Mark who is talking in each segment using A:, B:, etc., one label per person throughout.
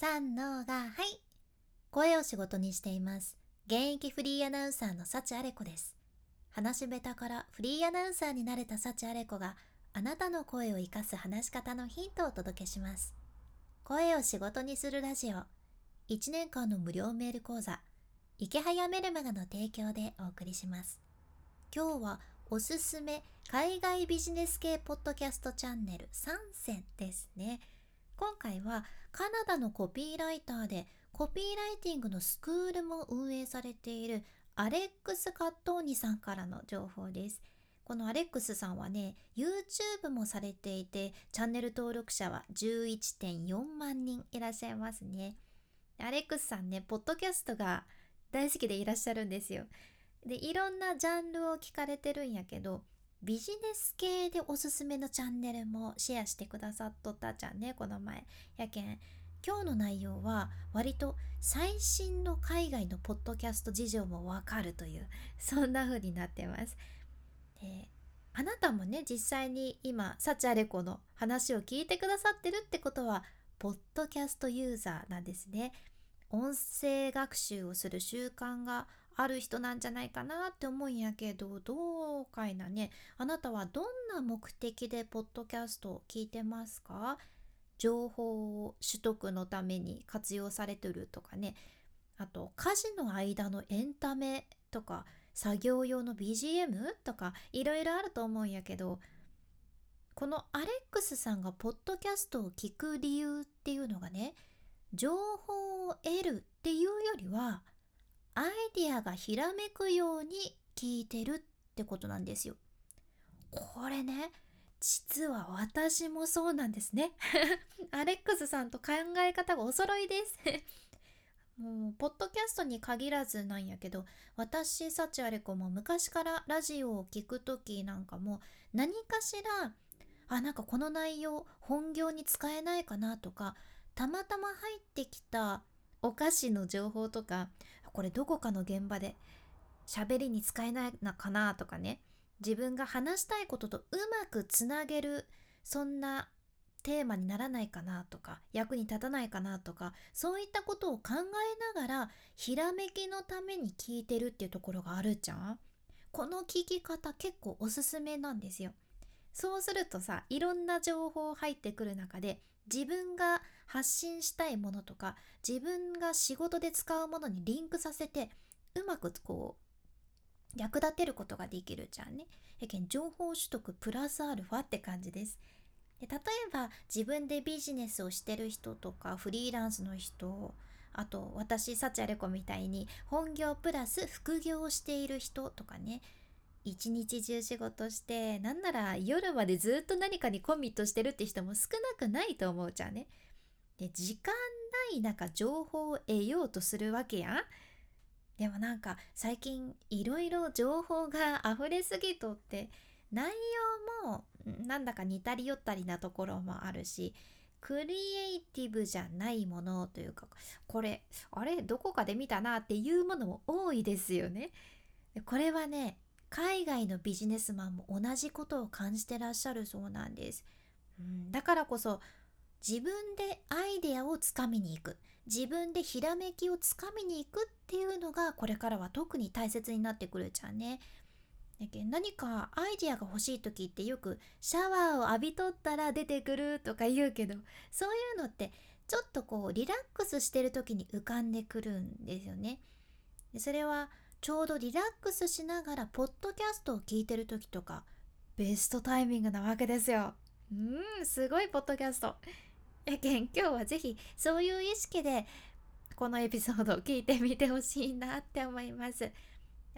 A: 三のがはい。声を仕事にしています。現役フリーアナウンサーの幸あれ子です。話し下手からフリーアナウンサーになれた幸あれ子があなたの声を生かす話し方のヒントをお届けします。声を仕事にするラジオ。1年間の無料メール講座。池早メルマガの提供でお送りします。今日はおすすめ海外ビジネス系ポッドキャストチャンネル3選ですね。今回はカナダのコピーライターでコピーライティングのスクールも運営されているアレックス・カットーニさんからの情報です。このアレックスさんはね YouTube もされていてチャンネル登録者は11.4万人いらっしゃいますね。アレックスさんねポッドキャストが大好きでいらっしゃるんですよ。でいろんなジャンルを聞かれてるんやけどビジネス系でおすすめのチャンネルもシェアしてくださっとったじゃんねこの前。やけん今日の内容は割と最新の海外のポッドキャスト事情もわかるというそんな風になってます。であなたもね実際に今サチアレコの話を聞いてくださってるってことはポッドキャストユーザーなんですね。音声学習をする習慣がある人なんじゃないかなって思うんやけどどうかいなね。あなたはどんな目的でポッドキャストを聞いてますか？情報を取得のために活用されてるとかね。あと家事の間のエンタメとか作業用の BGM とかいろいろあると思うんやけどこのアレックスさんがポッドキャストを聞く理由っていうのがね情報を得るっていうよりはアイディアがひらめくように聞いてるってことなんですよ。これね実は私もそうなんですね。アレックスさんと考え方がお揃いです もうポッドキャストに限らずなんやけど私サチアレコも昔からラジオを聴く時なんかも何かしらあなんかこの内容本業に使えないかなとかたまたま入ってきたお菓子の情報とかこれどこかの現場で喋りに使えないのかなとかね自分が話したいこととうまくつなげるそんなテーマにならないかなとか役に立たないかなとかそういったことを考えながらひらめきのために聞いてるっていうところがあるじゃん。この聞き方結構おすすめなんですよ。そうするとさいろんな情報入ってくる中で自分が発信したいものとか自分が仕事で使うものにリンクさせてうまくこう役立てることができるじゃんね。やけん情報取得プラスアルファって感じです。で例えば自分でビジネスをしてる人とかフリーランスの人あと私サチアレコみたいに本業プラス副業をしている人とかね一日中仕事してなんなら夜までずっと何かにコミットしてるって人も少なくないと思うじゃんね。で時間ない中情報を得ようとするわけや。でもなんか最近いろいろ情報が溢れすぎとって内容もなんだか似たり寄ったりなところもあるしクリエイティブじゃないものというかこれあれどこかで見たなっていうものも多いですよね。これはね海外のビジネスマンも同じことを感じてらっしゃるそうなんです。うん、だからこそ自分でアイデアをつかみに行く自分でひらめきをつかみに行くっていうのがこれからは特に大切になってくるじゃんね。何かアイデアが欲しい時ってよくシャワーを浴びとったら出てくるとか言うけどそういうのってちょっとこうリラックスしてる時に浮かんでくるんですよね。でそれはちょうどリラックスしながらポッドキャストを聞いてる時とかベストタイミングなわけですよ。うんすごいポッドキャスト。やけん今日は是非そういう意識でこのエピソードを聞いてみてほしいなって思います。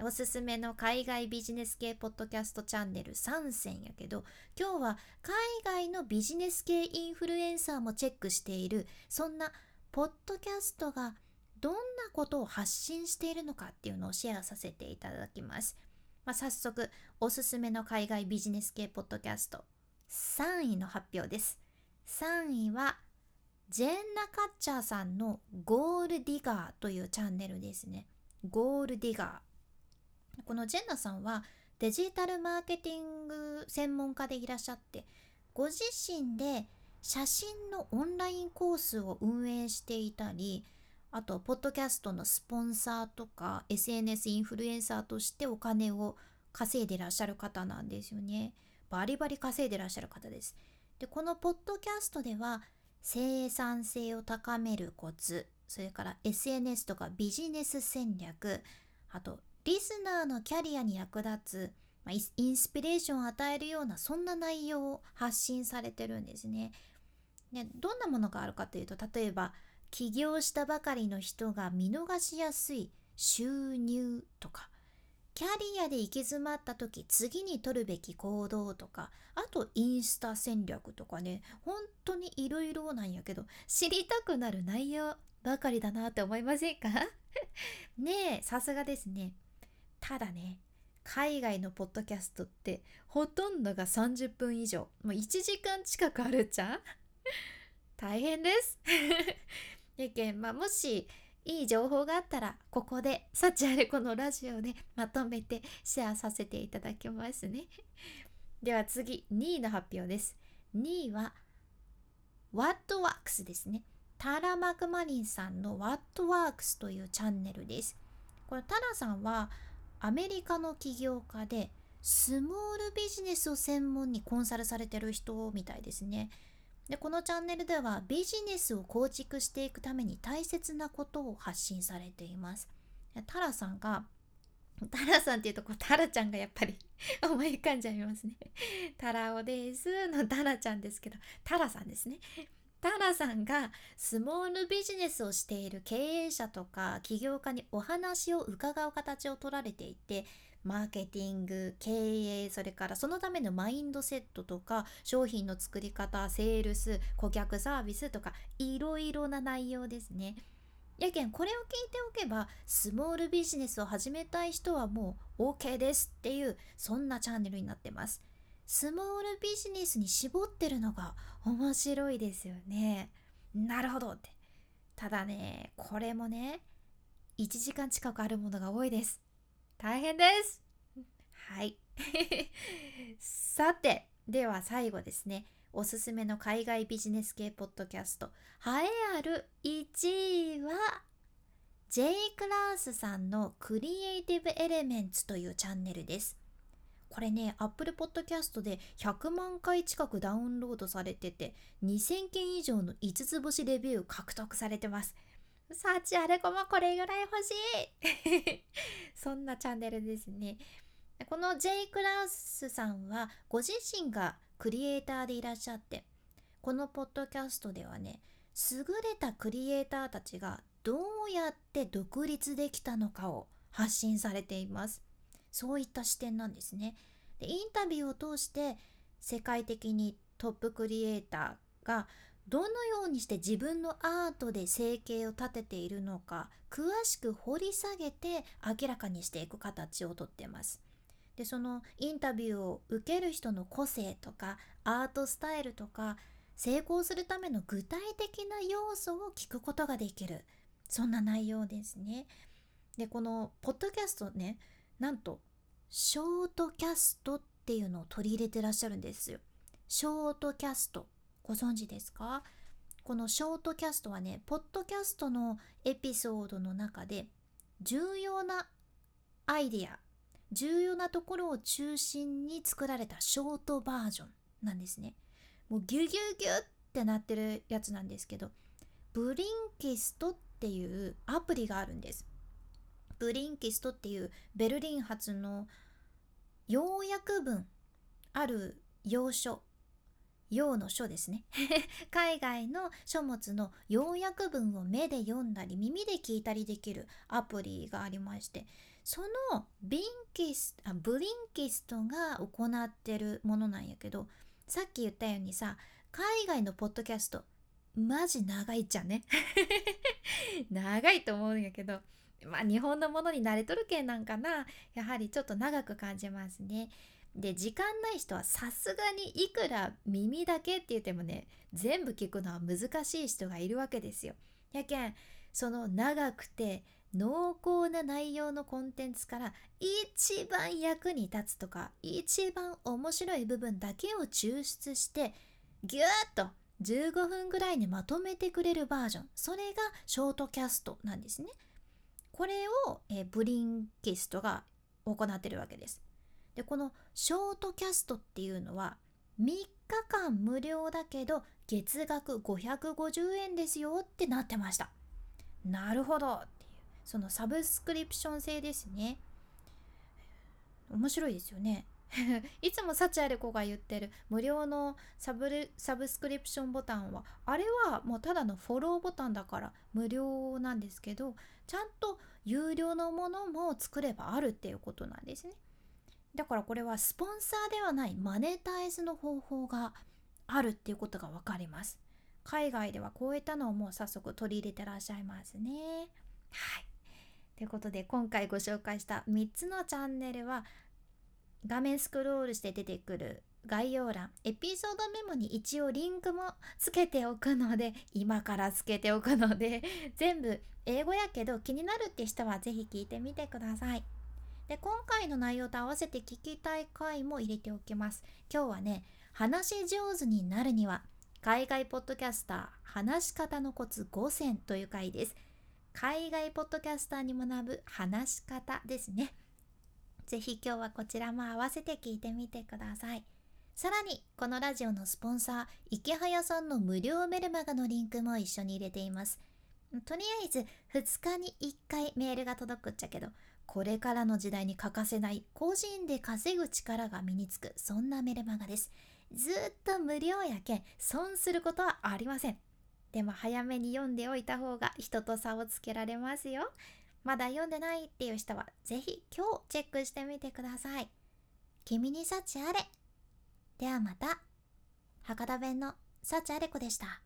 A: おすすめの海外ビジネス系ポッドキャストチャンネル3選やけど今日は海外のビジネス系インフルエンサーもチェックしているそんなポッドキャストがどんなことを発信しているのかっていうのをシェアさせていただきます。まあ、早速おすすめの海外ビジネス系ポッドキャスト3位の発表です。3位はジェンナ・カッチャーさんのゴールディガーというチャンネルですね。ゴールディガー。このジェンナさんはデジタルマーケティング専門家でいらっしゃってご自身で写真のオンラインコースを運営していたりあとポッドキャストのスポンサーとか SNS インフルエンサーとしてお金を稼いでらっしゃる方なんですよねバリバリ稼いでらっしゃる方ですでこのポッドキャストでは生産性を高めるコツそれから SNS とかビジネス戦略あとリスナーのキャリアに役立つ、まあ、インスピレーションを与えるようなそんな内容を発信されてるんですね。でどんなものがあるかというと例えば起業したばかりの人が見逃しやすい収入とかキャリアで行き詰まった時次に取るべき行動とかあとインスタ戦略とかね本当にいろいろなんやけど知りたくなる内容ばかりだなって思いませんか？ねえさすがですね。ただね海外のポッドキャストってほとんどが30分以上。もう1時間近くあるじゃん？大変です。やけんまあもしいい情報があったらここで幸あれこのラジオでまとめてシェアさせていただきますね。では次2位の発表です。2位は WhatWorks ですね。タラ・マクマリンさんの WhatWorks というチャンネルです。これタラさんはアメリカの起業家でスモールビジネスを専門にコンサルされてる人みたいですね。でこのチャンネルではビジネスを構築していくために大切なことを発信されています。タラさんが タラさんっていうとこタラちゃんがやっぱり 思い浮かんじゃいますね。タラオですのタラちゃんですけどタラさんですね。タラさんがスモールビジネスをしている経営者とか起業家にお話を伺う形を取られていてマーケティング経営それからそのためのマインドセットとか商品の作り方セールス顧客サービスとかいろいろな内容ですね。やけんこれを聞いておけばスモールビジネスを始めたい人はもう OK ですっていうそんなチャンネルになってます。スモールビジネスに絞ってるのが面白いですよね。なるほどって。ただね、これもね、1時間近くあるものが多いです。大変です。はい。さてでは最後ですね。おすすめの海外ビジネス系ポッドキャスト。栄えある1位は J クラースさんのクリエイティブエレメンツというチャンネルです。これね Apple Podcast で100万回近くダウンロードされてて2000件以上の5つ星レビュー獲得されてます。サーチアレコもこれぐらい欲しい。そんなチャンネルですね。この J クラスさんはご自身がクリエイターでいらっしゃってこのポッドキャストではね優れたクリエイターたちがどうやって独立できたのかを発信されています。そういった視点なんですね。でインタビューを通して世界的にトップクリエイターがどのようにして自分のアートで生計を立てているのか詳しく掘り下げて明らかにしていく形をとってます。でそのインタビューを受ける人の個性とかアートスタイルとか成功するための具体的な要素を聞くことができるそんな内容ですね。でこのポッドキャストねなんとショートキャストっていうのを取り入れてらっしゃるんですよ。ショートキャストご存知ですか？このショートキャストはねポッドキャストのエピソードの中で重要なアイディア重要なところを中心に作られたショートバージョンなんですね。もうギュギュギュってなってるやつなんですけどブリンキストっていうアプリがあるんです。ブリンキストっていうベルリン発の要約文ある要所用の書ですね。海外の書物の要約文を目で読んだり耳で聞いたりできるアプリがありましてそのビンキスあブリンキストが行ってるものなんやけどさっき言ったようにさ海外のポッドキャストマジ長いっちゃね。長いと思うんやけどまあ日本のものに慣れとるけんなんかな。やはりちょっと長く感じますね。で時間ない人はさすがにいくら耳だけって言ってもね全部聞くのは難しい人がいるわけですよ。やけんその長くて濃厚な内容のコンテンツから一番役に立つとか一番面白い部分だけを抽出してぎゅーっと15分ぐらいにまとめてくれるバージョン。それがショートキャストなんですね。これを、えブリンキストが行ってるわけです。でこのショートキャストっていうのは3日間無料だけど月額550円ですよってなってました。なるほど。っていうそのサブスクリプション制ですね。面白いですよね。いつも幸あれ子が言ってる無料のサブサブスクリプションボタンはあれはもうただのフォローボタンだから無料なんですけどちゃんと有料のものも作ればあるっていうことなんですね。だからこれはスポンサーではないマネタイズの方法があるっていうことが分かります。海外ではこういったのをもう早速取り入れてらっしゃいますね。はい。ということで今回ご紹介した3つのチャンネルは画面スクロールして出てくる概要欄エピソードメモに一応リンクもつけておくので今からつけておくので全部英語やけど気になるって人は是非聞いてみてください。で今回の内容と合わせて聞きたい回も入れておきます今日はね話し上手になるには海外ポッドキャスター話し方のコツ5選という回です海外ポッドキャスターに学ぶ話し方ですねぜひ今日はこちらも合わせて聞いてみてください。さらに、このラジオのスポンサー、池早さんの無料メルマガのリンクも一緒に入れています。とりあえず、2日に1回メールが届くっちゃけど、これからの時代に欠かせない個人で稼ぐ力が身につく、そんなメルマガです。ずっと無料やけん、損することはありません。でも早めに読んでおいた方が人と差をつけられますよ。まだ読んでないっていう人はぜひ今日チェックしてみてください。君に幸あれ。ではまた。博多弁の幸あれ子でした。